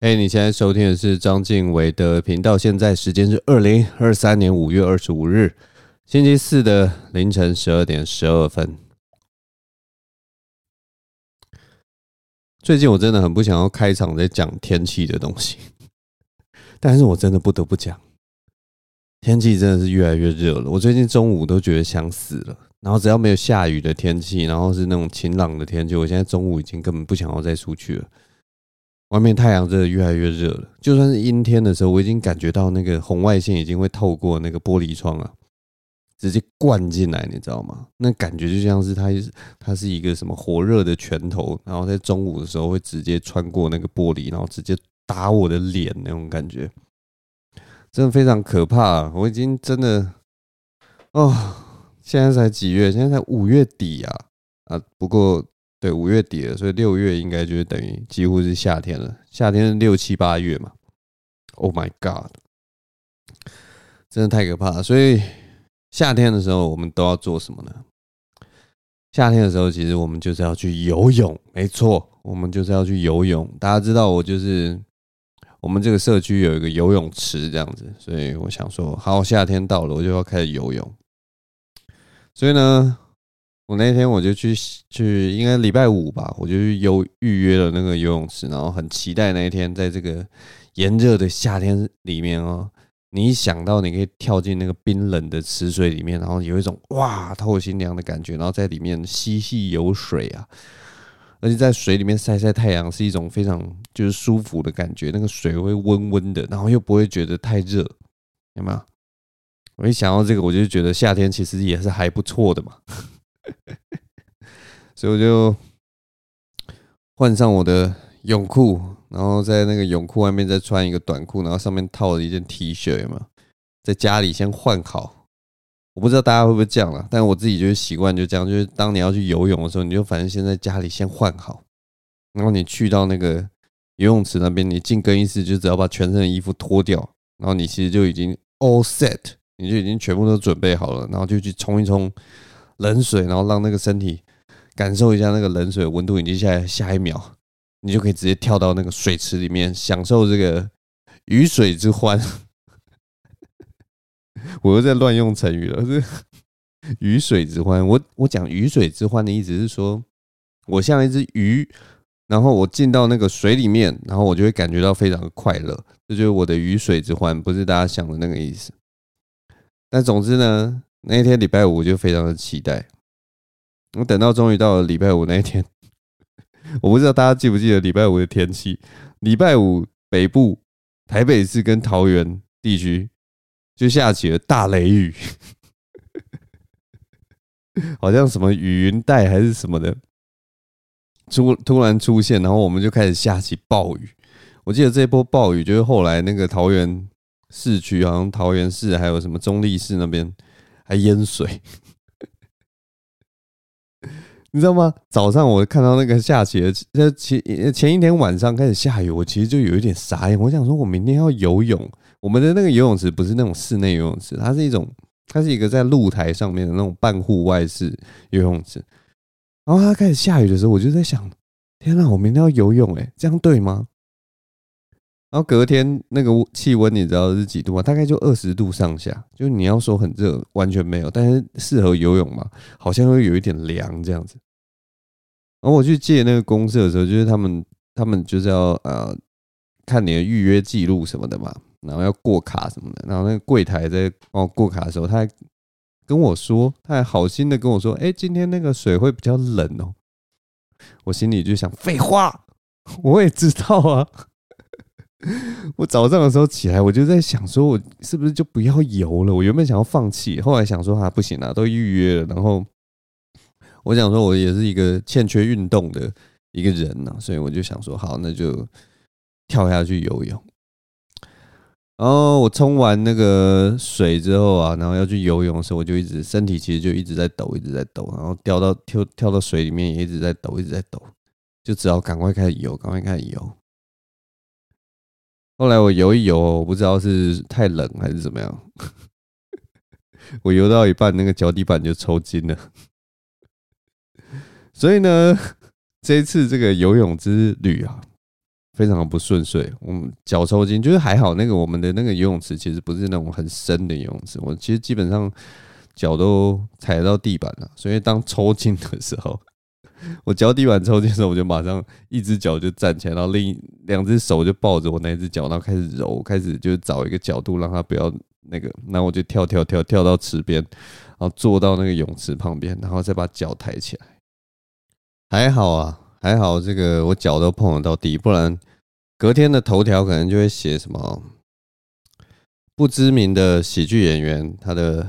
哎你现在收听的是张敬伟的频道。现在时间是二零二三年五月二十五日，星期四的凌晨十二点十二分。最近我真的很不想要开场在讲天气的东西，但是我真的不得不讲，天气真的是越来越热了。我最近中午都觉得想死了，然后只要没有下雨的天气，然后是那种晴朗的天气，我现在中午已经根本不想要再出去了。外面太阳真的越来越热了，就算是阴天的时候，我已经感觉到那个红外线已经会透过那个玻璃窗啊，直接灌进来，你知道吗？那感觉就像是它，它是一个什么火热的拳头，然后在中午的时候会直接穿过那个玻璃，然后直接打我的脸那种感觉，真的非常可怕。我已经真的，哦，现在才几月？现在才五月底啊啊！不过。对，五月底了，所以六月应该就是等于几乎是夏天了。夏天是六七八月嘛？Oh my god，真的太可怕了。所以夏天的时候，我们都要做什么呢？夏天的时候，其实我们就是要去游泳。没错，我们就是要去游泳。大家知道，我就是我们这个社区有一个游泳池这样子，所以我想说，好，夏天到了，我就要开始游泳。所以呢，我那天我就去去，应该礼拜五吧，我就去游预约了那个游泳池，然后很期待那一天，在这个炎热的夏天里面哦，你一想到你可以跳进那个冰冷的池水里面，然后有一种哇透心凉的感觉，然后在里面嬉戏游水啊，而且在水里面晒晒太阳是一种非常就是舒服的感觉，那个水会温温的，然后又不会觉得太热，有没有？我一想到这个，我就觉得夏天其实也是还不错的嘛。所以我就换上我的泳裤，然后在那个泳裤外面再穿一个短裤，然后上面套了一件 T 恤嘛，在家里先换好。我不知道大家会不会这样啦，但我自己就是习惯就这样，就是当你要去游泳的时候，你就反正先在家里先换好，然后你去到那个游泳池那边，你进更衣室就只要把全身的衣服脱掉，然后你其实就已经 all set，你就已经全部都准备好了，然后就去冲一冲。冷水，然后让那个身体感受一下那个冷水温度，已经下来，下一秒你就可以直接跳到那个水池里面，享受这个鱼水之欢。我又在乱用成语了，是鱼水之欢。我我讲鱼水之欢的意思是说，我像一只鱼，然后我进到那个水里面，然后我就会感觉到非常的快乐。这就是我的鱼水之欢，不是大家想的那个意思。但总之呢。那一天礼拜五就非常的期待，我等到终于到了礼拜五那一天，我不知道大家记不记得礼拜五的天气。礼拜五北部台北市跟桃园地区就下起了大雷雨，好像什么雨云带还是什么的，突突然出现，然后我们就开始下起暴雨。我记得这波暴雨就是后来那个桃园市区，好像桃园市还有什么中坜市那边。还淹水，你知道吗？早上我看到那个下起了，前前一天晚上开始下雨，我其实就有一点傻眼。我想说，我明天要游泳，我们的那个游泳池不是那种室内游泳池，它是一种，它是一个在露台上面的那种半户外式游泳池。然后它开始下雨的时候，我就在想，天哪，我明天要游泳，诶，这样对吗？然后隔天那个气温你知道是几度吗？大概就二十度上下，就你要说很热，完全没有。但是适合游泳嘛，好像会有一点凉这样子。然后我去借那个公厕的时候，就是他们他们就是要呃看你的预约记录什么的嘛，然后要过卡什么的。然后那个柜台在帮我过卡的时候，他还跟我说，他还好心的跟我说：“哎，今天那个水会比较冷哦。”我心里就想：废话，我也知道啊。我早上的时候起来，我就在想，说我是不是就不要游了？我原本想要放弃，后来想说啊，不行啊，都预约了。然后我想说，我也是一个欠缺运动的一个人呐，所以我就想说，好，那就跳下去游泳。然后我冲完那个水之后啊，然后要去游泳的时候，我就一直身体其实就一直在抖，一直在抖，然后掉到跳跳到水里面也一直在抖，一直在抖，就只好赶快开始游，赶快开始游。后来我游一游，我不知道是太冷还是怎么样，我游到一半，那个脚底板就抽筋了。所以呢，这一次这个游泳之旅啊，非常的不顺遂。我们脚抽筋，就是还好那个我们的那个游泳池其实不是那种很深的游泳池，我其实基本上脚都踩到地板了，所以当抽筋的时候，我脚底板抽筋的时候，我就马上一只脚就站起来，然后另两只手就抱着我那只脚，然后开始揉，开始就找一个角度让它不要那个，然后我就跳跳跳跳到池边，然后坐到那个泳池旁边，然后再把脚抬起来。还好啊，还好，这个我脚都碰得到地，不然隔天的头条可能就会写什么不知名的喜剧演员，他的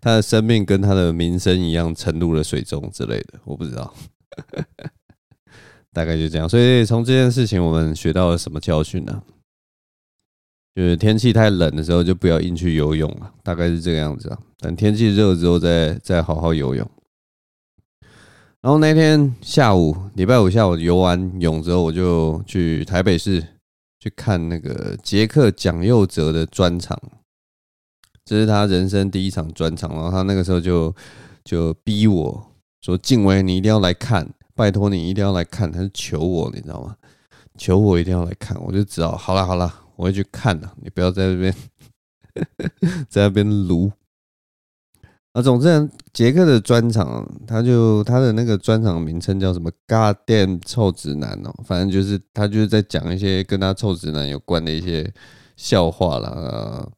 他的生命跟他的名声一样沉入了水中之类的，我不知道，大概就这样。所以从这件事情，我们学到了什么教训呢？就是天气太冷的时候，就不要硬去游泳了，大概是这个样子啊。等天气热之后，再再好好游泳。然后那天下午，礼拜五下午游完泳之后，我就去台北市去看那个杰克蒋佑哲的专场，这是他人生第一场专场。然后他那个时候就就逼我说：“静伟，你一定要来看，拜托你一定要来看。”他是求我，你知道吗？求我一定要来看，我就知道，好了好了，我会去看的。你不要在这边 在那边撸。啊，总之，杰克的专场，他就他的那个专场名称叫什么？God damn 臭直男哦，反正就是他就是在讲一些跟他臭直男有关的一些笑话啦。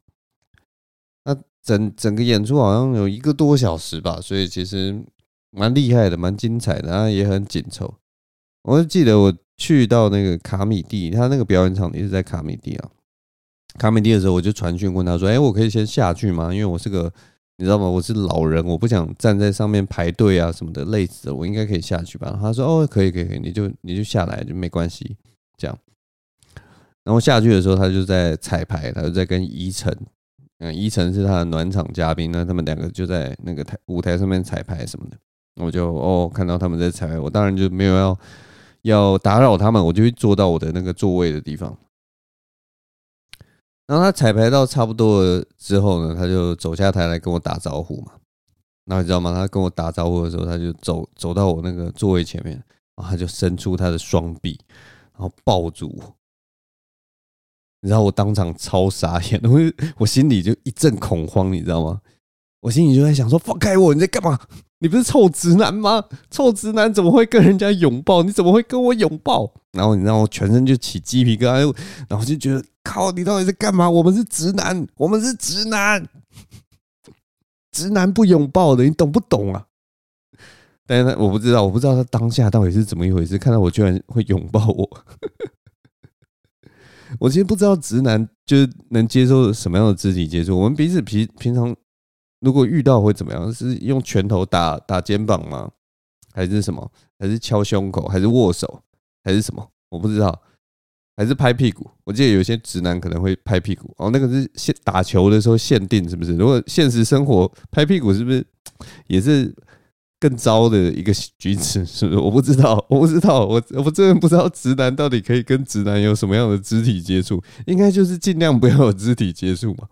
整整个演出好像有一个多小时吧，所以其实蛮厉害的，蛮精彩的，啊，也很紧凑。我就记得我去到那个卡米蒂，他那个表演场地是在卡米蒂啊。卡米蒂的时候，我就传讯问他说：“哎，我可以先下去吗？因为我是个。”你知道吗？我是老人，我不想站在上面排队啊什么的，累死了。我应该可以下去吧？他说：“哦，可以，可以，可以，你就你就下来就没关系。”这样。然后下去的时候，他就在彩排，他就在跟宜晨，嗯，宜晨是他的暖场嘉宾，那他们两个就在那个台舞台上面彩排什么的。我就哦看到他们在彩排，我当然就没有要要打扰他们，我就会坐到我的那个座位的地方。然后他彩排到差不多了之后呢，他就走下台来跟我打招呼嘛。然后你知道吗？他跟我打招呼的时候，他就走走到我那个座位前面，然后他就伸出他的双臂，然后抱住我。你知道我当场超傻眼，我我心里就一阵恐慌，你知道吗？我心里就在想说：放开我！你在干嘛？你不是臭直男吗？臭直男怎么会跟人家拥抱？你怎么会跟我拥抱？然后你知道我全身就起鸡皮疙瘩，然后就觉得靠，你到底在干嘛？我们是直男，我们是直男，直男不拥抱的，你懂不懂啊？但是我不知道，我不知道他当下到底是怎么一回事，看到我居然会拥抱我。我其实不知道直男就是能接受什么样的肢体接触，我们彼此平平常。如果遇到会怎么样？是用拳头打打肩膀吗？还是什么？还是敲胸口？还是握手？还是什么？我不知道。还是拍屁股？我记得有些直男可能会拍屁股。哦，那个是限打球的时候限定，是不是？如果现实生活拍屁股，是不是 也是更糟的一个举止？是不是？我不知道，我不知道，我我真的不知道直男到底可以跟直男有什么样的肢体接触？应该就是尽量不要有肢体接触嘛。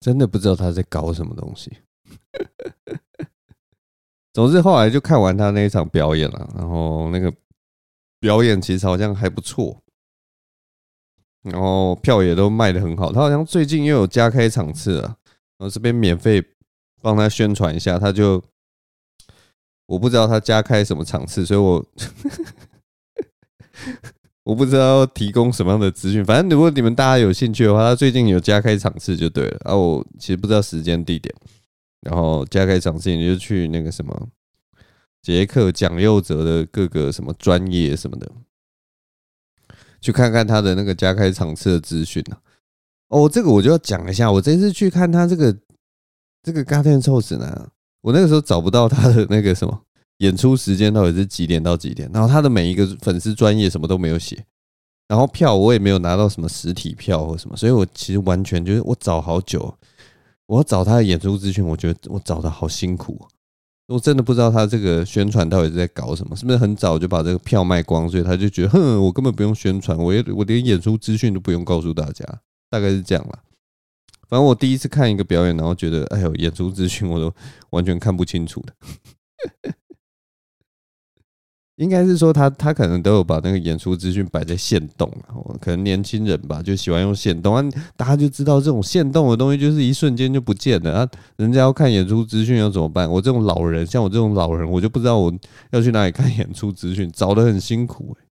真的不知道他在搞什么东西。总之后来就看完他那一场表演了，然后那个表演其实好像还不错，然后票也都卖得很好。他好像最近又有加开场次了，然后这边免费帮他宣传一下。他就我不知道他加开什么场次，所以我。我不知道提供什么样的资讯，反正如果你们大家有兴趣的话，他最近有加开场次就对了。啊，我其实不知道时间地点，然后加开场次你就去那个什么杰克蒋佑哲的各个什么专业什么的，去看看他的那个加开场次的资讯啊。哦，这个我就要讲一下，我这次去看他这个这个 Goddamn 臭直男，我那个时候找不到他的那个什么。演出时间到底是几点到几点？然后他的每一个粉丝专业什么都没有写，然后票我也没有拿到什么实体票或什么，所以我其实完全就是我找好久，我要找他的演出资讯，我觉得我找的好辛苦，我真的不知道他这个宣传到底是在搞什么，是不是很早就把这个票卖光，所以他就觉得哼，我根本不用宣传，我也我连演出资讯都不用告诉大家，大概是这样啦。反正我第一次看一个表演，然后觉得哎呦，演出资讯我都完全看不清楚的。应该是说他他可能都有把那个演出资讯摆在限动，可能年轻人吧就喜欢用限动啊，大家就知道这种限动的东西就是一瞬间就不见了啊，人家要看演出资讯要怎么办？我这种老人，像我这种老人，我就不知道我要去哪里看演出资讯，找得很辛苦欸。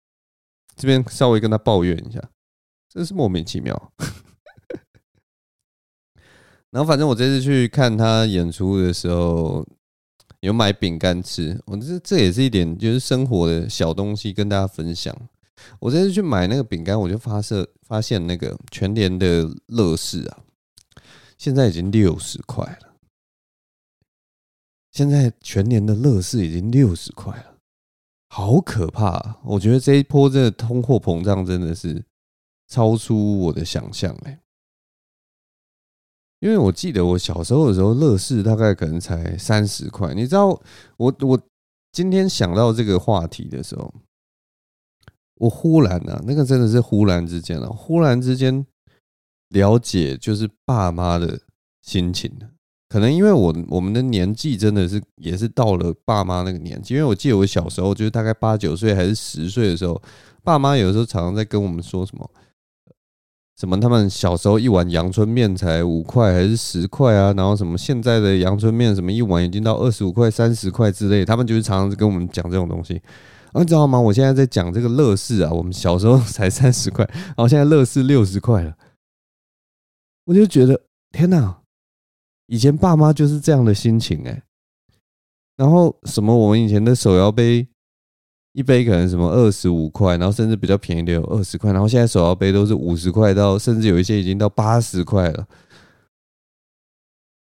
这边稍微跟他抱怨一下，真是莫名其妙。然后反正我这次去看他演出的时候。有买饼干吃，我这这也是一点就是生活的小东西跟大家分享。我这次去买那个饼干，我就发射发现那个全联的乐事啊，现在已经六十块了。现在全年的乐事已经六十块了，好可怕啊！我觉得这一波这个通货膨胀真的是超出我的想象哎。因为我记得我小时候的时候，乐事大概可能才三十块。你知道，我我今天想到这个话题的时候，我忽然啊，那个真的是忽然之间啊，忽然之间了解就是爸妈的心情。可能因为我我们的年纪真的是也是到了爸妈那个年纪。因为我记得我小时候就是大概八九岁还是十岁的时候，爸妈有时候常常在跟我们说什么。什么？他们小时候一碗阳春面才五块还是十块啊？然后什么现在的阳春面什么一碗已经到二十五块、三十块之类，他们就是常常跟我们讲这种东西。啊，你知道吗？我现在在讲这个乐事啊，我们小时候才三十块，然后现在乐事六十块了，我就觉得天哪！以前爸妈就是这样的心情哎。然后什么？我们以前的手摇杯。一杯可能什么二十五块，然后甚至比较便宜的有二十块，然后现在手摇杯都是五十块到，甚至有一些已经到八十块了。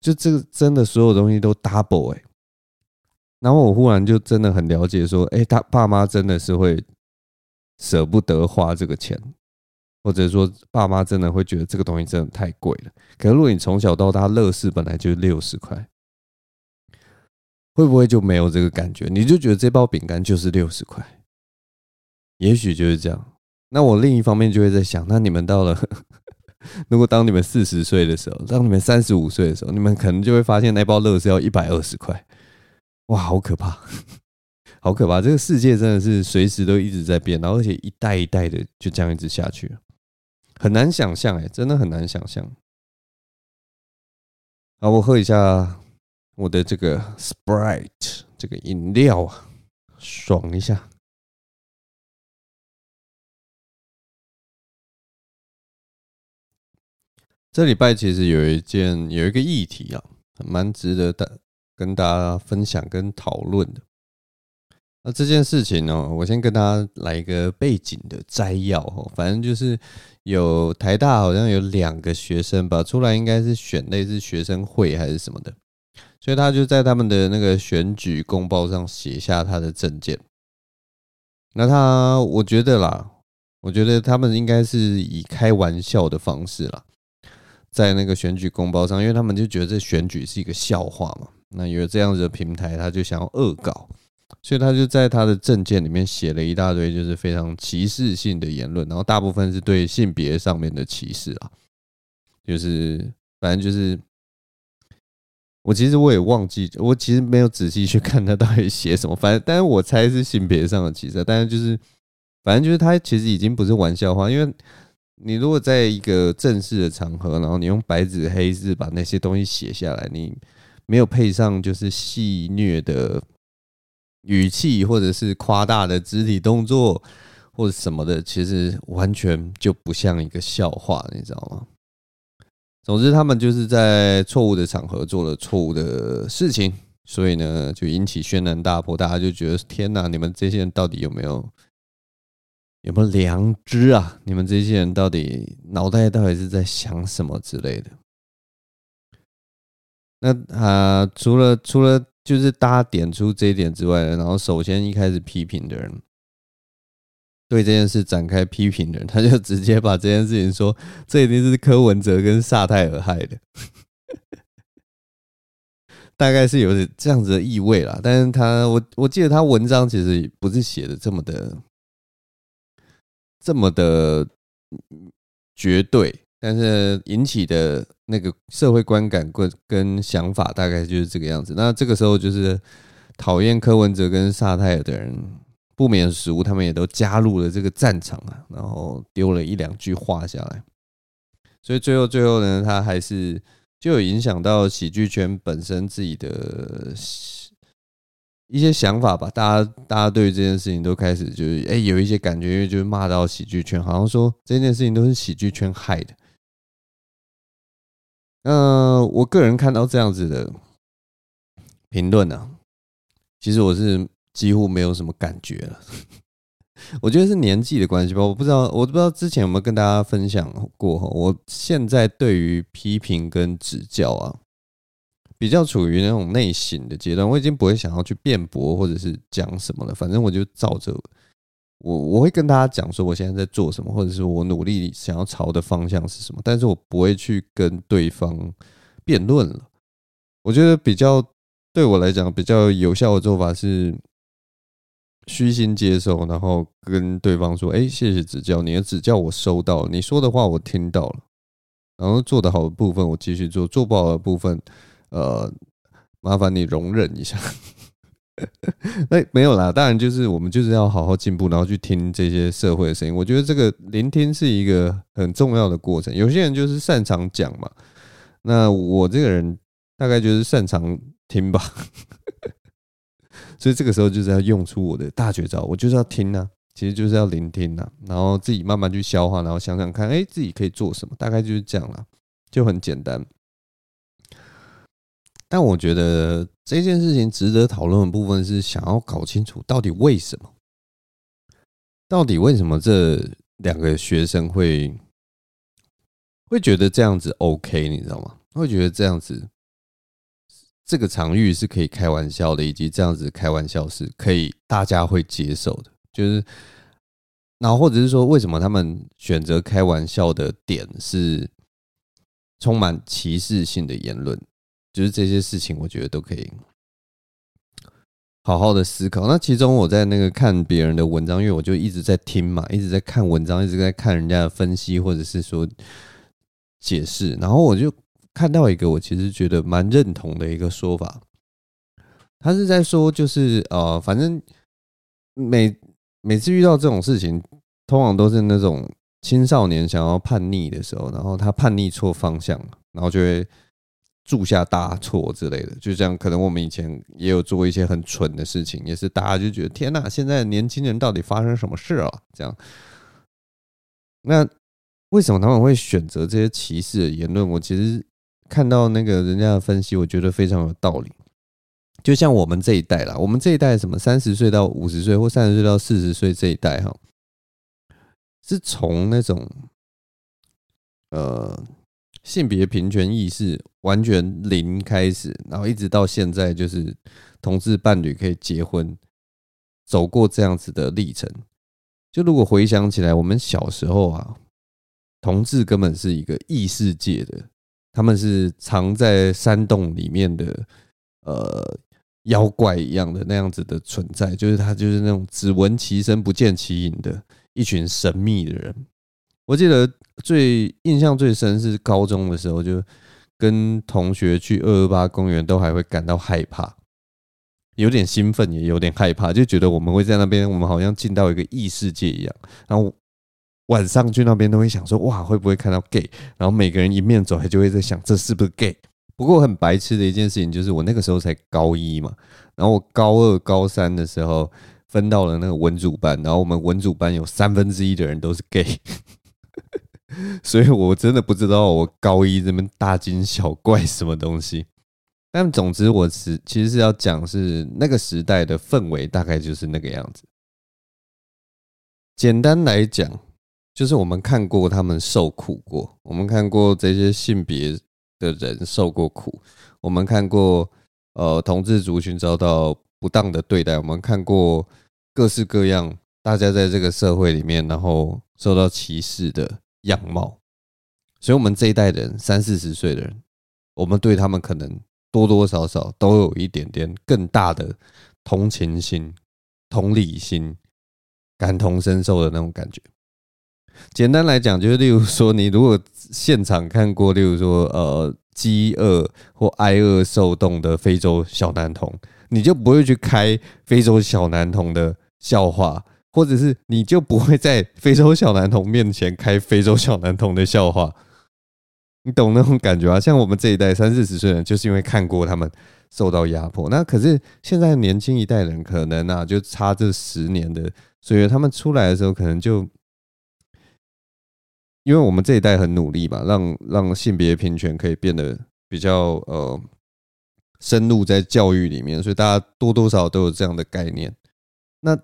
就这个真的所有东西都 double 哎，然后我忽然就真的很了解说，哎，他爸妈真的是会舍不得花这个钱，或者说爸妈真的会觉得这个东西真的太贵了。可是如果你从小到大乐事本来就六十块。会不会就没有这个感觉？你就觉得这包饼干就是六十块，也许就是这样。那我另一方面就会在想，那你们到了，如果当你们四十岁的时候，当你们三十五岁的时候，你们可能就会发现那包乐事要一百二十块，哇，好可怕，好可怕！这个世界真的是随时都一直在变，然后而且一代一代的就这样一直下去，很难想象哎，真的很难想象。好，我喝一下。我的这个 Sprite 这个饮料啊，爽一下。这礼拜其实有一件有一个议题啊，蛮值得大跟大家分享跟讨论的。那这件事情呢，我先跟大家来一个背景的摘要哈，反正就是有台大好像有两个学生吧，出来应该是选类似学生会还是什么的。所以他就在他们的那个选举公报上写下他的证件。那他，我觉得啦，我觉得他们应该是以开玩笑的方式啦，在那个选举公报上，因为他们就觉得这选举是一个笑话嘛。那有这样子的平台，他就想要恶搞，所以他就在他的证件里面写了一大堆，就是非常歧视性的言论，然后大部分是对性别上面的歧视啊，就是反正就是。我其实我也忘记，我其实没有仔细去看他到底写什么。反正，但是我猜是性别上的歧视。但是就是，反正就是他其实已经不是玩笑话，因为你如果在一个正式的场合，然后你用白纸黑字把那些东西写下来，你没有配上就是戏谑的语气，或者是夸大的肢体动作，或者什么的，其实完全就不像一个笑话，你知道吗？总之，他们就是在错误的场合做了错误的事情，所以呢，就引起轩然大波。大家就觉得：天哪，你们这些人到底有没有有没有良知啊？你们这些人到底脑袋到底是在想什么之类的？那啊、除了除了就是大家点出这一点之外，然后首先一开始批评的人。对这件事展开批评的人，他就直接把这件事情说，这一定是柯文哲跟萨泰尔害的，大概是有点这样子的意味啦。但是他我我记得他文章其实不是写的这么的这么的绝对，但是引起的那个社会观感跟跟想法大概就是这个样子。那这个时候就是讨厌柯文哲跟萨泰尔的人。不免俗，他们也都加入了这个战场啊，然后丢了一两句话下来，所以最后最后呢，他还是就有影响到喜剧圈本身自己的一些想法吧。大家大家对于这件事情都开始就是哎、有一些感觉，因为就是骂到喜剧圈，好像说这件事情都是喜剧圈害的。那我个人看到这样子的评论呢，其实我是几乎没有什么感觉了。我觉得是年纪的关系吧，我不知道，我不知道之前有没有跟大家分享过哈。我现在对于批评跟指教啊，比较处于那种内省的阶段，我已经不会想要去辩驳或者是讲什么了，反正我就照着。我我会跟大家讲说我现在在做什么，或者是我努力想要朝的方向是什么，但是我不会去跟对方辩论了。我觉得比较对我来讲比较有效的做法是虚心接受，然后跟对方说：“哎，谢谢指教，你的指教我收到了，你说的话我听到了，然后做得好的部分我继续做，做不好的部分，呃，麻烦你容忍一下。”那没有啦，当然就是我们就是要好好进步，然后去听这些社会的声音。我觉得这个聆听是一个很重要的过程。有些人就是擅长讲嘛，那我这个人大概就是擅长听吧。所以这个时候就是要用出我的大绝招，我就是要听啊，其实就是要聆听啊，然后自己慢慢去消化，然后想想看，哎，自己可以做什么，大概就是这样啦，就很简单。但我觉得这件事情值得讨论的部分是想要搞清楚到底为什么，到底为什么这两个学生会会觉得这样子 OK，你知道吗？会觉得这样子这个场域是可以开玩笑的，以及这样子开玩笑是可以大家会接受的，就是，然后或者是说为什么他们选择开玩笑的点是充满歧视性的言论。就是这些事情，我觉得都可以好好的思考。那其中我在那个看别人的文章，因为我就一直在听嘛，一直在看文章，一直在看人家的分析或者是说解释。然后我就看到一个我其实觉得蛮认同的一个说法，他是在说，就是呃，反正每每次遇到这种事情，通常都是那种青少年想要叛逆的时候，然后他叛逆错方向，然后就会。铸下大错之类的，就这样。可能我们以前也有做一些很蠢的事情，也是大家就觉得天哪，现在年轻人到底发生什么事啊？这样。那为什么他们会选择这些歧视的言论？我其实看到那个人家的分析，我觉得非常有道理。就像我们这一代啦，我们这一代什么三十岁到五十岁或三十岁到四十岁这一代哈，是从那种呃。性别平权意识完全零开始，然后一直到现在，就是同志伴侣可以结婚，走过这样子的历程。就如果回想起来，我们小时候啊，同志根本是一个异世界的，他们是藏在山洞里面的，呃，妖怪一样的那样子的存在，就是他就是那种只闻其声不见其影的一群神秘的人。我记得最印象最深是高中的时候，就跟同学去二二八公园，都还会感到害怕，有点兴奋，也有点害怕，就觉得我们会在那边，我们好像进到一个异世界一样。然后晚上去那边都会想说，哇，会不会看到 gay？然后每个人迎面走来就会在想，这是不是 gay？不过很白痴的一件事情就是，我那个时候才高一嘛，然后我高二、高三的时候分到了那个文组班，然后我们文组班有三分之一的人都是 gay。所以我真的不知道我高一这边大惊小怪什么东西，但总之我是其实是要讲是那个时代的氛围大概就是那个样子。简单来讲，就是我们看过他们受苦过，我们看过这些性别的人受过苦，我们看过呃同志族群遭到不当的对待，我们看过各式各样大家在这个社会里面然后受到歧视的。样貌，所以我们这一代人三四十岁的人，我们对他们可能多多少少都有一点点更大的同情心、同理心、感同身受的那种感觉。简单来讲，就是例如说，你如果现场看过，例如说，呃，饥饿或挨饿受冻的非洲小男童，你就不会去开非洲小男童的笑话，或者是你就不会在非洲小男童面前开非洲小男童的笑话。你懂那种感觉啊？像我们这一代三四十岁人，就是因为看过他们受到压迫。那可是现在年轻一代人，可能啊，就差这十年的，所以他们出来的时候，可能就因为我们这一代很努力嘛，让让性别平权可以变得比较呃深入在教育里面，所以大家多多少少都有这样的概念。那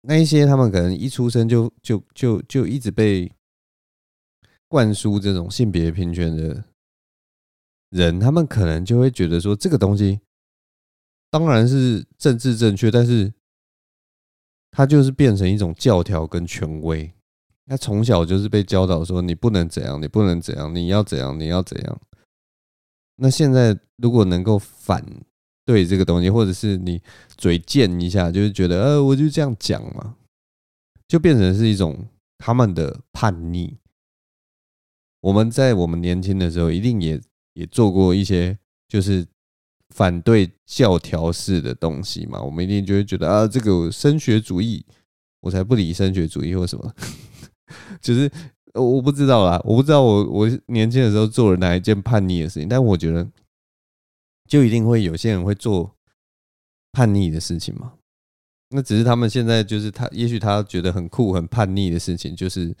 那一些他们可能一出生就就就就一直被。灌输这种性别平权的人，他们可能就会觉得说，这个东西当然是政治正确，但是它就是变成一种教条跟权威。他从小就是被教导说，你不能怎样，你不能怎样，你要怎样，你要怎样。那现在如果能够反对这个东西，或者是你嘴贱一下，就是觉得呃，我就这样讲嘛，就变成是一种他们的叛逆。我们在我们年轻的时候，一定也也做过一些就是反对教条式的东西嘛。我们一定就会觉得啊，这个升学主义，我才不理升学主义或什么。就是我不知道啦，我不知道我我年轻的时候做了哪一件叛逆的事情，但我觉得就一定会有些人会做叛逆的事情嘛。那只是他们现在就是他，也许他觉得很酷、很叛逆的事情，就是。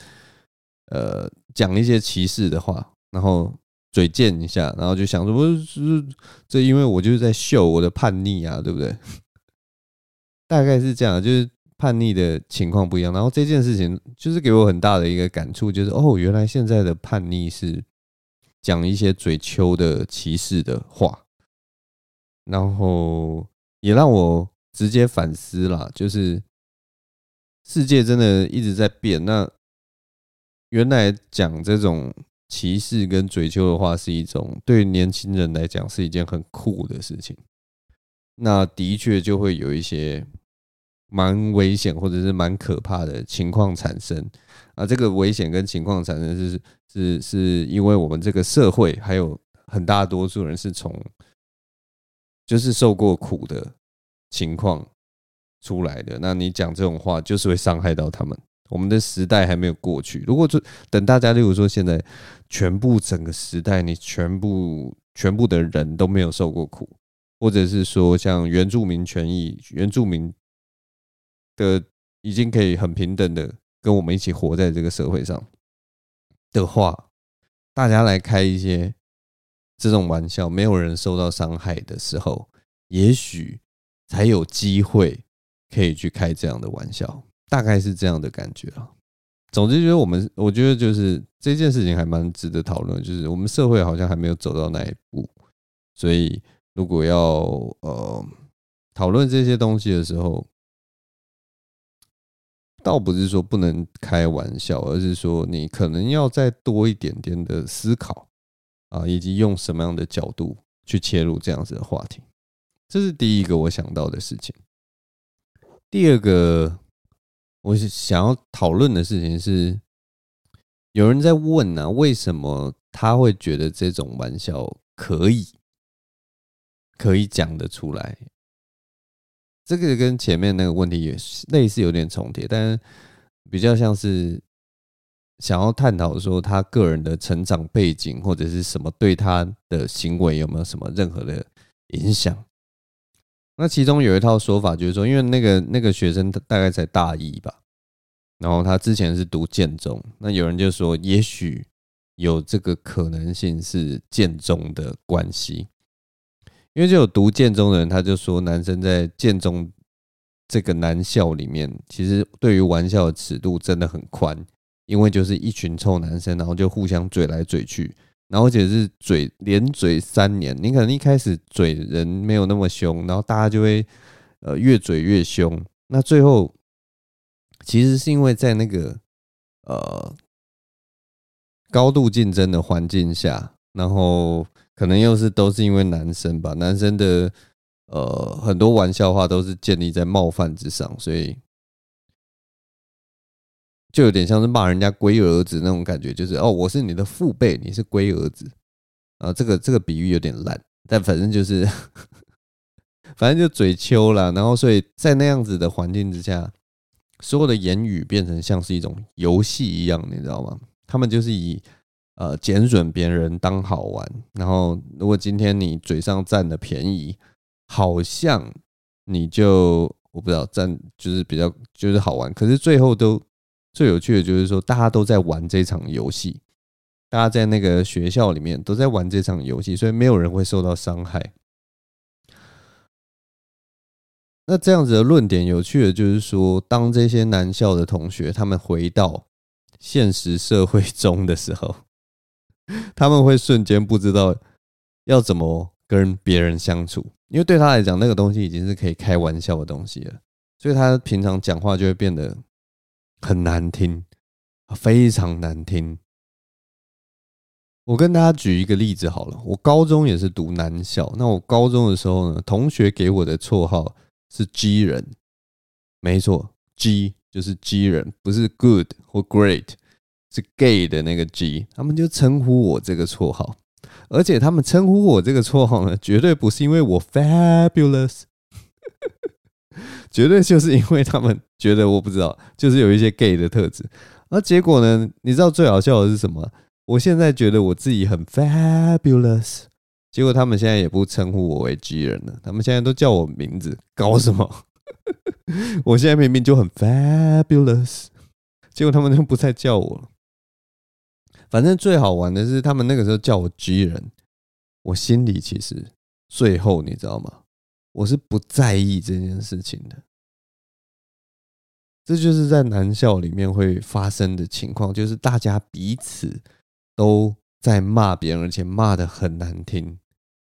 呃，讲一些歧视的话，然后嘴贱一下，然后就想说，不是这，因为我就是在秀我的叛逆啊，对不对？大概是这样，就是叛逆的情况不一样。然后这件事情就是给我很大的一个感触，就是哦，原来现在的叛逆是讲一些嘴秋的歧视的话，然后也让我直接反思了，就是世界真的一直在变，那。原来讲这种歧视跟嘴秋的话是一种对年轻人来讲是一件很酷的事情，那的确就会有一些蛮危险或者是蛮可怕的情况产生啊。这个危险跟情况产生是是是因为我们这个社会还有很大多数人是从就是受过苦的情况出来的，那你讲这种话就是会伤害到他们。我们的时代还没有过去。如果就等大家，例如说现在全部整个时代，你全部全部的人都没有受过苦，或者是说像原住民权益，原住民的已经可以很平等的跟我们一起活在这个社会上的话，大家来开一些这种玩笑，没有人受到伤害的时候，也许才有机会可以去开这样的玩笑。大概是这样的感觉啊。总之，觉得我们，我觉得就是这件事情还蛮值得讨论。就是我们社会好像还没有走到那一步，所以如果要呃讨论这些东西的时候，倒不是说不能开玩笑，而是说你可能要再多一点点的思考啊，以及用什么样的角度去切入这样子的话题。这是第一个我想到的事情。第二个。我想要讨论的事情是，有人在问呢、啊，为什么他会觉得这种玩笑可以可以讲得出来？这个跟前面那个问题也类似，有点重叠，但是比较像是想要探讨说他个人的成长背景或者是什么对他的行为有没有什么任何的影响。那其中有一套说法，就是说，因为那个那个学生大概才大一吧，然后他之前是读建中，那有人就说，也许有这个可能性是建中的关系，因为就有读建中的人，他就说，男生在建中这个男校里面，其实对于玩笑的尺度真的很宽，因为就是一群臭男生，然后就互相嘴来嘴去。然后，而且是嘴连嘴三年，你可能一开始嘴人没有那么凶，然后大家就会呃越嘴越凶。那最后其实是因为在那个呃高度竞争的环境下，然后可能又是都是因为男生吧，男生的呃很多玩笑话都是建立在冒犯之上，所以。就有点像是骂人家龟儿子那种感觉，就是哦，我是你的父辈，你是龟儿子啊。这个这个比喻有点烂，但反正就是，反正就嘴秋啦。然后，所以在那样子的环境之下，所有的言语变成像是一种游戏一样，你知道吗？他们就是以呃减损别人当好玩，然后如果今天你嘴上占了便宜，好像你就我不知道占就是比较就是好玩，可是最后都最有趣的就是说，大家都在玩这场游戏，大家在那个学校里面都在玩这场游戏，所以没有人会受到伤害。那这样子的论点有趣的就是说，当这些男校的同学他们回到现实社会中的时候，他们会瞬间不知道要怎么跟别人相处，因为对他来讲，那个东西已经是可以开玩笑的东西了，所以他平常讲话就会变得很难听，非常难听。我跟大家举一个例子好了，我高中也是读男校，那我高中的时候呢，同学给我的绰号。是 G 人，没错，G 就是 G 人，不是 good 或 great，是 gay 的那个 G。他们就称呼我这个绰号，而且他们称呼我这个绰号呢，绝对不是因为我 fabulous，绝对就是因为他们觉得我不知道，就是有一些 gay 的特质。而结果呢，你知道最好笑的是什么？我现在觉得我自己很 fabulous。结果他们现在也不称呼我为 G 人了，他们现在都叫我名字，搞什么？我现在明明就很 fabulous，结果他们就不再叫我了。反正最好玩的是，他们那个时候叫我 G 人，我心里其实最后你知道吗？我是不在意这件事情的。这就是在男校里面会发生的情况，就是大家彼此都在骂别人，而且骂得很难听。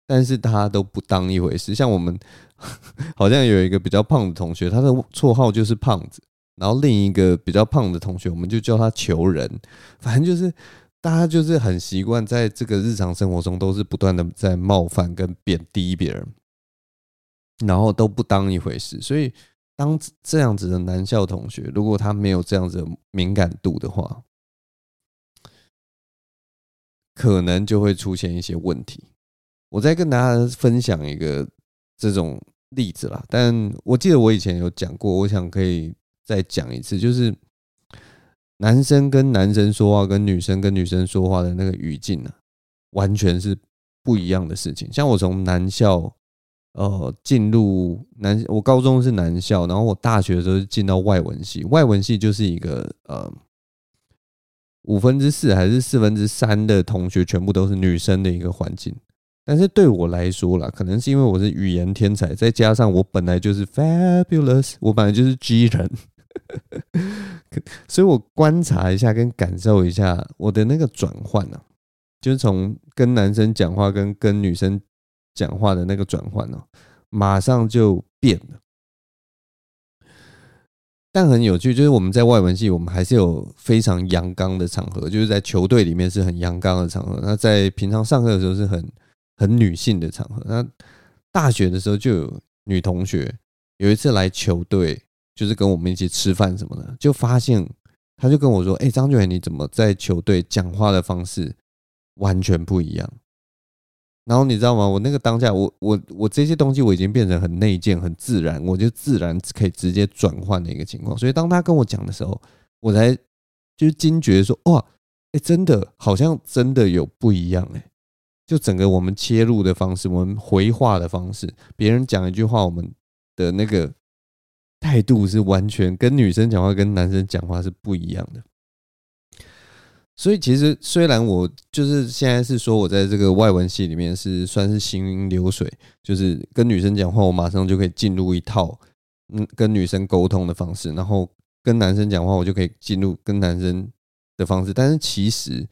但是他都不当一回事，像我们 好像有一个比较胖的同学，他的绰号就是胖子，然后另一个比较胖的同学，我们就叫他球人。反正就是大家就是很习惯在这个日常生活中都是不断的在冒犯跟贬低别人，然后都不当一回事。所以当这样子的男校同学，如果他没有这样子的敏感度的话，可能就会出现一些问题。我再跟大家分享一个这种例子啦，但我记得我以前有讲过，我想可以再讲一次，就是男生跟男生说话，跟女生跟女生说话的那个语境呢，完全是不一样的事情。像我从男校呃进入男，我高中是男校，然后我大学的时候进到外文系，外文系就是一个呃五分之四还是四分之三的同学全部都是女生的一个环境。但是对我来说啦，可能是因为我是语言天才，再加上我本来就是 fabulous，我本来就是 G 人，所以我观察一下跟感受一下我的那个转换呢，就是从跟男生讲话跟跟女生讲话的那个转换呢，马上就变了。但很有趣，就是我们在外文系，我们还是有非常阳刚的场合，就是在球队里面是很阳刚的场合，那在平常上课的时候是很。很女性的场合，那大学的时候就有女同学，有一次来球队，就是跟我们一起吃饭什么的，就发现他就跟我说：“哎，张俊远，你怎么在球队讲话的方式完全不一样？”然后你知道吗？我那个当下，我我我这些东西我已经变成很内建、很自然，我就自然可以直接转换的一个情况。所以当他跟我讲的时候，我才就是惊觉说：“哇，哎，真的好像真的有不一样哎。”就整个我们切入的方式，我们回话的方式，别人讲一句话，我们的那个态度是完全跟女生讲话跟男生讲话是不一样的。所以其实虽然我就是现在是说我在这个外文系里面是算是行云流水，就是跟女生讲话，我马上就可以进入一套嗯跟女生沟通的方式，然后跟男生讲话，我就可以进入跟男生的方式，但是其实。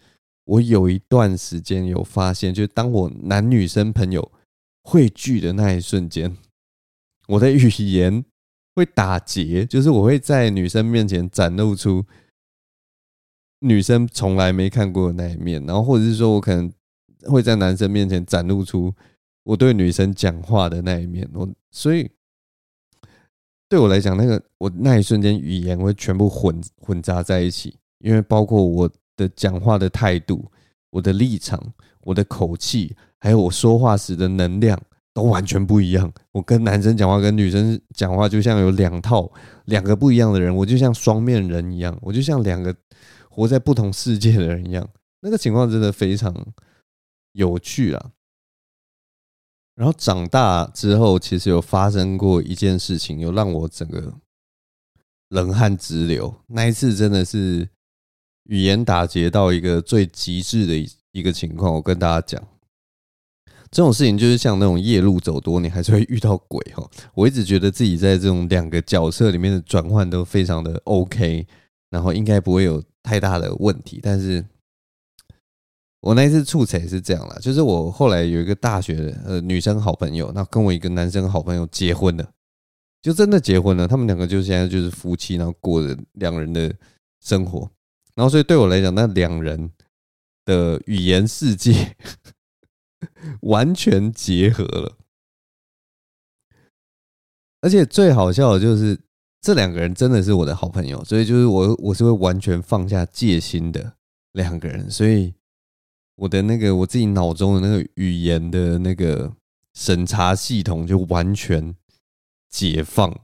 我有一段时间有发现，就是当我男女生朋友汇聚的那一瞬间，我的语言会打结，就是我会在女生面前展露出女生从来没看过的那一面，然后或者是说我可能会在男生面前展露出我对女生讲话的那一面。我所以对我来讲，那个我那一瞬间语言会全部混混杂在一起，因为包括我。的讲话的态度，我的立场，我的口气，还有我说话时的能量，都完全不一样。我跟男生讲话，跟女生讲话，就像有两套、两个不一样的人。我就像双面人一样，我就像两个活在不同世界的人一样。那个情况真的非常有趣啊！然后长大之后，其实有发生过一件事情，有让我整个冷汗直流。那一次真的是语言打结到一个最极致的一个情况。我跟大家讲。这种事情就是像那种夜路走多，你还是会遇到鬼哈。我一直觉得自己在这种两个角色里面的转换都非常的 OK，然后应该不会有太大的问题。但是，我那一次触彩是这样啦，就是我后来有一个大学的呃女生好朋友，那跟我一个男生好朋友结婚了，就真的结婚了。他们两个就现在就是夫妻，然后过着两人的生活。然后，所以对我来讲，那两人的语言世界。完全结合了，而且最好笑的就是这两个人真的是我的好朋友，所以就是我我是会完全放下戒心的两个人，所以我的那个我自己脑中的那个语言的那个审查系统就完全解放，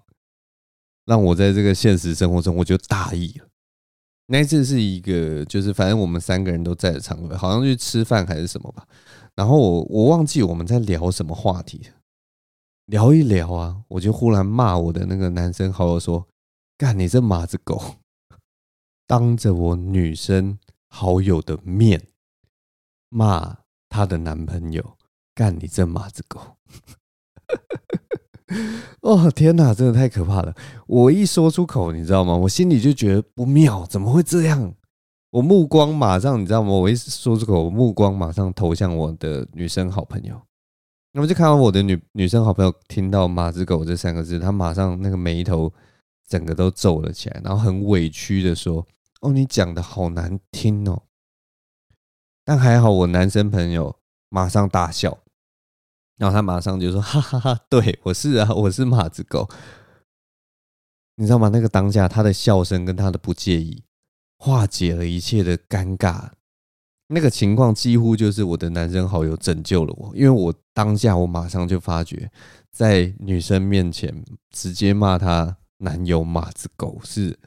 让我在这个现实生活中我就大意了。那一次是一个就是反正我们三个人都在的场合，好像去吃饭还是什么吧。然后我我忘记我们在聊什么话题，聊一聊啊，我就忽然骂我的那个男生好友说：“干你这马子狗！”当着我女生好友的面骂她的男朋友：“干你这马子狗！” 哦天哪，真的太可怕了！我一说出口，你知道吗？我心里就觉得不妙，怎么会这样？我目光马上，你知道吗？我一说出口，我目光马上投向我的女生好朋友。那么就看到我的女女生好朋友听到“马子狗”这三个字，她马上那个眉头整个都皱了起来，然后很委屈的说：“哦，你讲的好难听哦。”但还好，我男生朋友马上大笑，然后他马上就说：“哈哈哈，对，我是啊，我是马子狗。”你知道吗？那个当下，他的笑声跟他的不介意。化解了一切的尴尬，那个情况几乎就是我的男生好友拯救了我，因为我当下我马上就发觉，在女生面前直接骂她男友马子狗是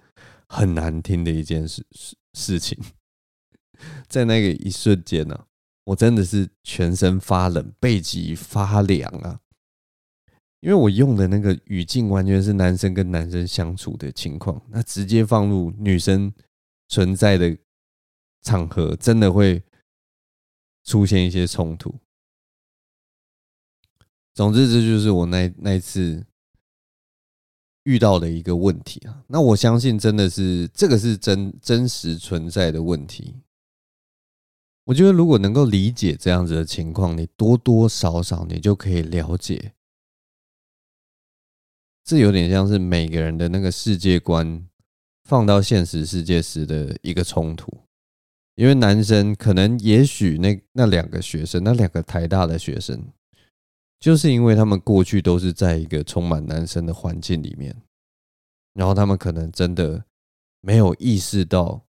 很难听的一件事事事情，在那个一瞬间呢，我真的是全身发冷，背脊发凉啊，因为我用的那个语境完全是男生跟男生相处的情况，那直接放入女生。存在的场合真的会出现一些冲突。总之，这就是我那那一次遇到的一个问题啊。那我相信，真的是这个是真真实存在的问题。我觉得，如果能够理解这样子的情况，你多多少少你就可以了解，这有点像是每个人的那个世界观。放到现实世界时的一个冲突，因为男生可能也许那那两个学生，那两个台大的学生，就是因为他们过去都是在一个充满男生的环境里面，然后他们可能真的没有意识到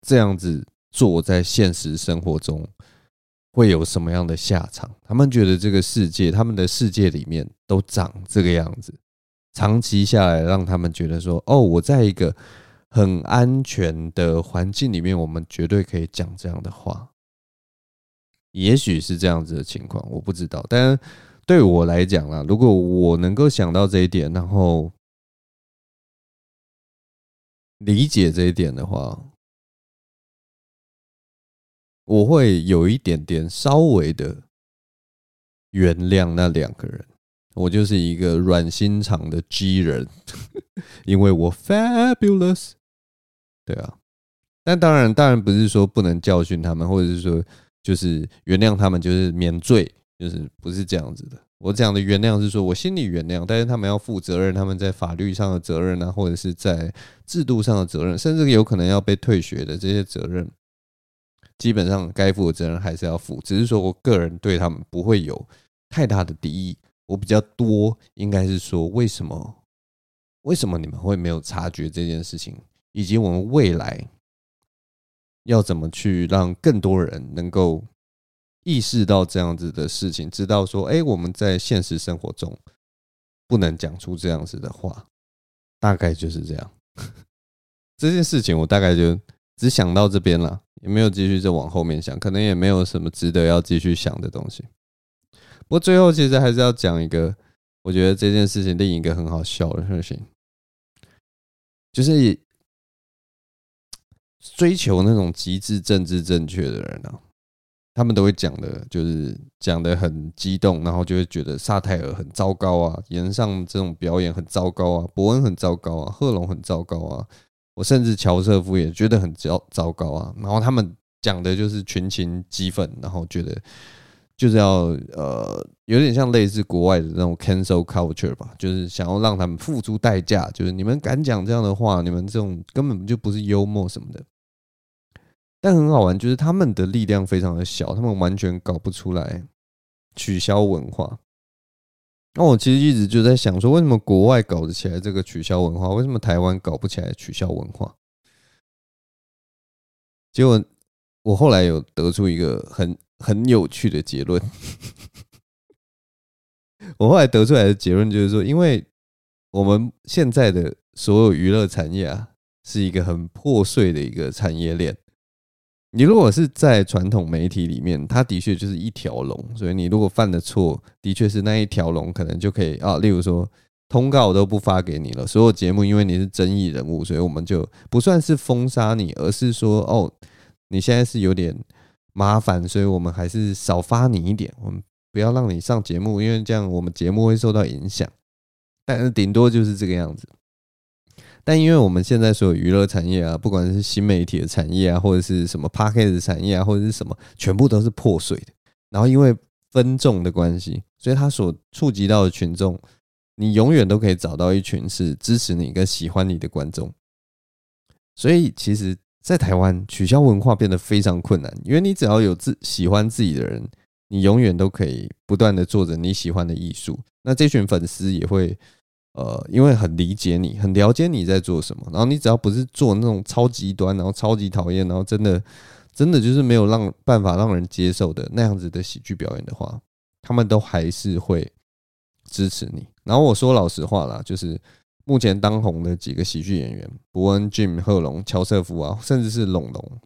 这样子做在现实生活中会有什么样的下场，他们觉得这个世界，他们的世界里面都长这个样子。长期下来，让他们觉得说：“哦，我在一个很安全的环境里面，我们绝对可以讲这样的话。”也许是这样子的情况，我不知道。但对我来讲啦，如果我能够想到这一点，然后理解这一点的话，我会有一点点稍微的原谅那两个人。我就是一个软心肠的 G 人，因为我 fabulous，对啊，但当然，当然不是说不能教训他们，或者是说就是原谅他们，就是免罪，就是不是这样子的。我讲的原谅是说我心里原谅，但是他们要负责任，他们在法律上的责任啊，或者是在制度上的责任，甚至有可能要被退学的这些责任，基本上该负的责任还是要负，只是说我个人对他们不会有太大的敌意。我比较多，应该是说，为什么？为什么你们会没有察觉这件事情？以及我们未来要怎么去让更多人能够意识到这样子的事情，知道说，哎，我们在现实生活中不能讲出这样子的话，大概就是这样。这件事情我大概就只想到这边了，也没有继续再往后面想，可能也没有什么值得要继续想的东西。不过最后其实还是要讲一个，我觉得这件事情另一个很好笑的事情，就是追求那种极致政治正确的人啊。他们都会讲的，就是讲的很激动，然后就会觉得萨泰尔很糟糕啊，岩上这种表演很糟糕啊，伯恩很糟糕啊，贺龙很糟糕啊，我甚至乔瑟夫也觉得很糟糟糕啊。然后他们讲的就是群情激愤，然后觉得就是要呃，有点像类似国外的那种 cancel culture 吧，就是想要让他们付出代价，就是你们敢讲这样的话，你们这种根本就不是幽默什么的。但很好玩，就是他们的力量非常的小，他们完全搞不出来取消文化。那我其实一直就在想说，为什么国外搞得起来这个取消文化，为什么台湾搞不起来取消文化？结果我后来有得出一个很很有趣的结论。我后来得出来的结论就是说，因为我们现在的所有娱乐产业啊，是一个很破碎的一个产业链。你如果是在传统媒体里面，它的确就是一条龙，所以你如果犯的错，的确是那一条龙，可能就可以啊。例如说，通告都不发给你了，所有节目因为你是争议人物，所以我们就不算是封杀你，而是说哦，你现在是有点麻烦，所以我们还是少发你一点，我们不要让你上节目，因为这样我们节目会受到影响。但是顶多就是这个样子。但因为我们现在所有娱乐产业啊，不管是新媒体的产业啊，或者是什么 Podcast 的产业啊，或者是什么，全部都是破碎的。然后因为分众的关系，所以他所触及到的群众，你永远都可以找到一群是支持你跟喜欢你的观众。所以其实，在台湾取消文化变得非常困难，因为你只要有自喜欢自己的人，你永远都可以不断的做着你喜欢的艺术。那这群粉丝也会。呃，因为很理解你，很了解你在做什么，然后你只要不是做那种超极端，然后超级讨厌，然后真的真的就是没有让办法让人接受的那样子的喜剧表演的话，他们都还是会支持你。然后我说老实话啦，就是目前当红的几个喜剧演员，伯恩、Jim、贺龙、乔瑟夫啊，甚至是龙龙，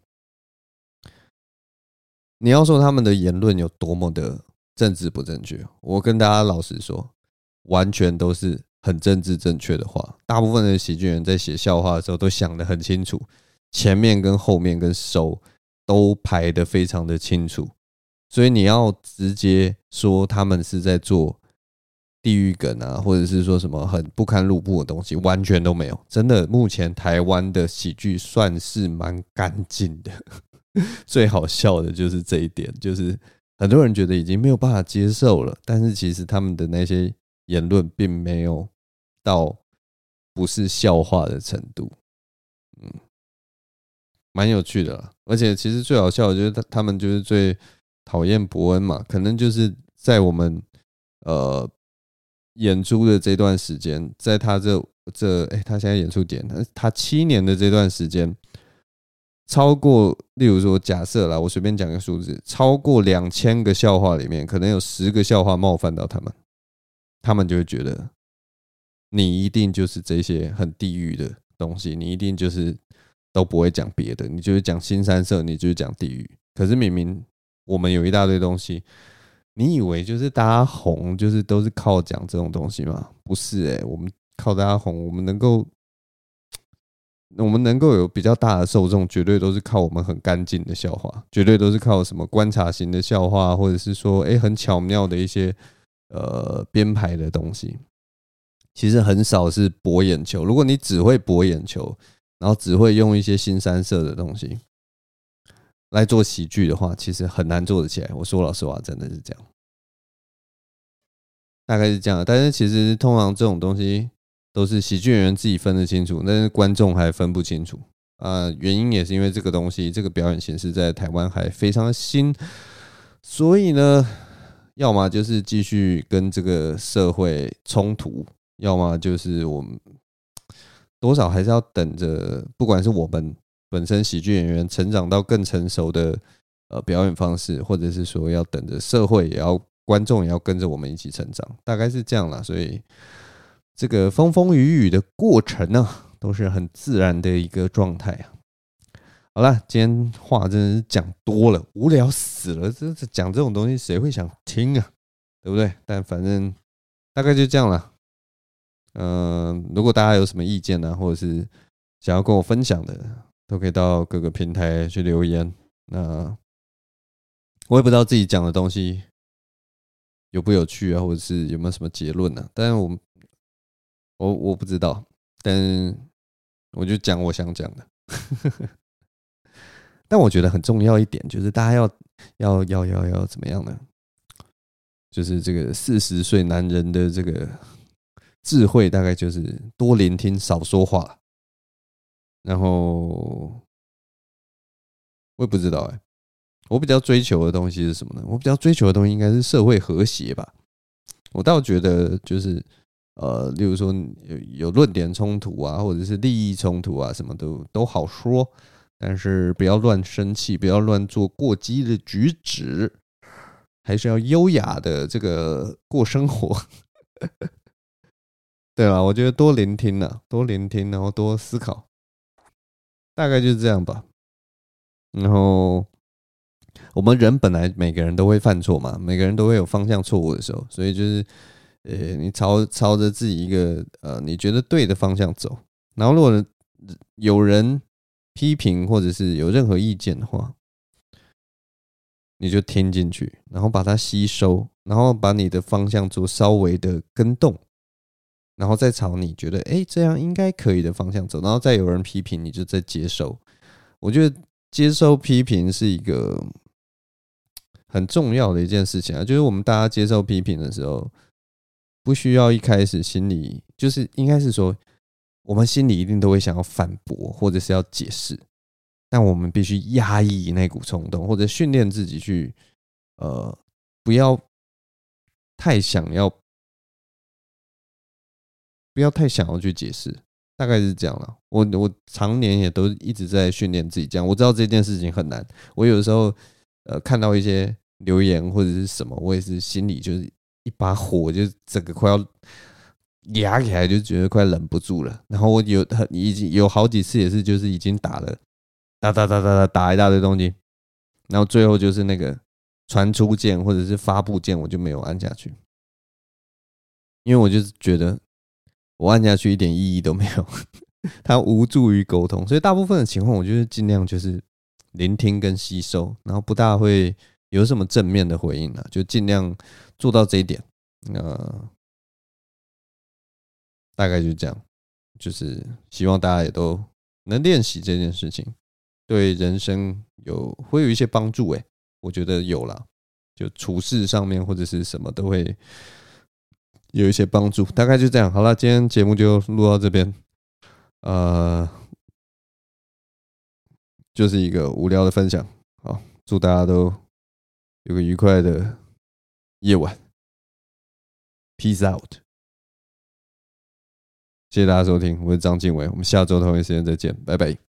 你要说他们的言论有多么的政治不正确，我跟大家老实说，完全都是。很政治正确的话，大部分的喜剧人在写笑话的时候都想得很清楚，前面跟后面跟收都排得非常的清楚，所以你要直接说他们是在做地狱梗啊，或者是说什么很不堪入目的东西，完全都没有。真的，目前台湾的喜剧算是蛮干净的。最好笑的就是这一点，就是很多人觉得已经没有办法接受了，但是其实他们的那些言论并没有。到不是笑话的程度，嗯，蛮有趣的。而且其实最好笑的就是他他们就是最讨厌伯恩嘛，可能就是在我们呃演出的这段时间，在他这这哎，他现在演出点，他他七年的这段时间，超过例如说假设啦，我随便讲个数字，超过两千个笑话里面，可能有十个笑话冒犯到他们，他们就会觉得。你一定就是这些很地狱的东西，你一定就是都不会讲别的，你就是讲新三色，你就是讲地狱。可是明明我们有一大堆东西，你以为就是大家红，就是都是靠讲这种东西吗？不是诶、我们靠大家红，我们能够，我们能够有比较大的受众，绝对都是靠我们很干净的笑话，绝对都是靠什么观察型的笑话，或者是说，诶，很巧妙的一些呃编排的东西。其实很少是博眼球。如果你只会博眼球，然后只会用一些新三色的东西来做喜剧的话，其实很难做得起来。我说老实话，真的是这样，大概是这样。但是其实通常这种东西都是喜剧演员自己分得清楚，但是观众还分不清楚啊。原因也是因为这个东西，这个表演形式在台湾还非常新，所以呢，要么就是继续跟这个社会冲突。要么就是我们多少还是要等着，不管是我们本身喜剧演员成长到更成熟的呃表演方式，或者是说要等着社会也要观众也要跟着我们一起成长，大概是这样啦。所以这个风风雨雨的过程呢、啊，都是很自然的一个状态啊。好了，今天话真的是讲多了，无聊死了。这这讲这种东西，谁会想听啊？对不对？但反正大概就这样了。嗯，如果大家有什么意见呢、啊，或者是想要跟我分享的，都可以到各个平台去留言。那我也不知道自己讲的东西有不有趣啊，或者是有没有什么结论呢、啊？但是我我我不知道，但我就讲我想讲的。但我觉得很重要一点，就是大家要要要要要怎么样呢？就是这个四十岁男人的这个智慧，大概就是多聆听，少说话。然后我也不知道哎，我比较追求的东西是什么呢？我比较追求的东西应该是社会和谐吧。我倒觉得就是呃，例如说有有论点冲突啊，或者是利益冲突啊，什么都都好说。但是不要乱生气，不要乱做过激的举止，还是要优雅的这个过生活。对吧，我觉得多聆听呢，多聆听，然后多思考，大概就是这样吧。然后我们人本来每个人都会犯错嘛，每个人都会有方向错误的时候，所以就是呃，你朝朝着自己一个呃你觉得对的方向走，然后如果有人。批评或者是有任何意见的话，你就听进去，然后把它吸收，然后把你的方向做稍微的跟动，然后再朝你觉得哎这样应该可以的方向走，然后再有人批评，你就再接受。我觉得接受批评是一个很重要的一件事情啊，就是我们大家接受批评的时候，不需要一开始心里就是应该是说。我们心里一定都会想要反驳，或者是要解释，但我们必须压抑那股冲动，或者训练自己去，呃，不要太想要，不要太想要去解释，大概是这样了。我我常年也都一直在训练自己这样。我知道这件事情很难，我有的时候呃看到一些留言或者是什么，我也是心里就是一把火，就整个快要。压起来就觉得快忍不住了，然后我有很已经有好几次也是就是已经打了，打打打打打打一大堆东西，然后最后就是那个传出键或者是发布键，我就没有按下去，因为我就是觉得我按下去一点意义都没有，它无助于沟通，所以大部分的情况我就是尽量就是聆听跟吸收，然后不大会有什么正面的回应了，就尽量做到这一点，呃。大概就这样，就是希望大家也都能练习这件事情，对人生有会有一些帮助。诶，我觉得有啦，就处事上面或者是什么都会有一些帮助。大概就这样，好了，今天节目就录到这边。呃，就是一个无聊的分享。好，祝大家都有个愉快的夜晚。Peace out。谢谢大家收听，我是张敬伟，我们下周同一时间再见，拜拜。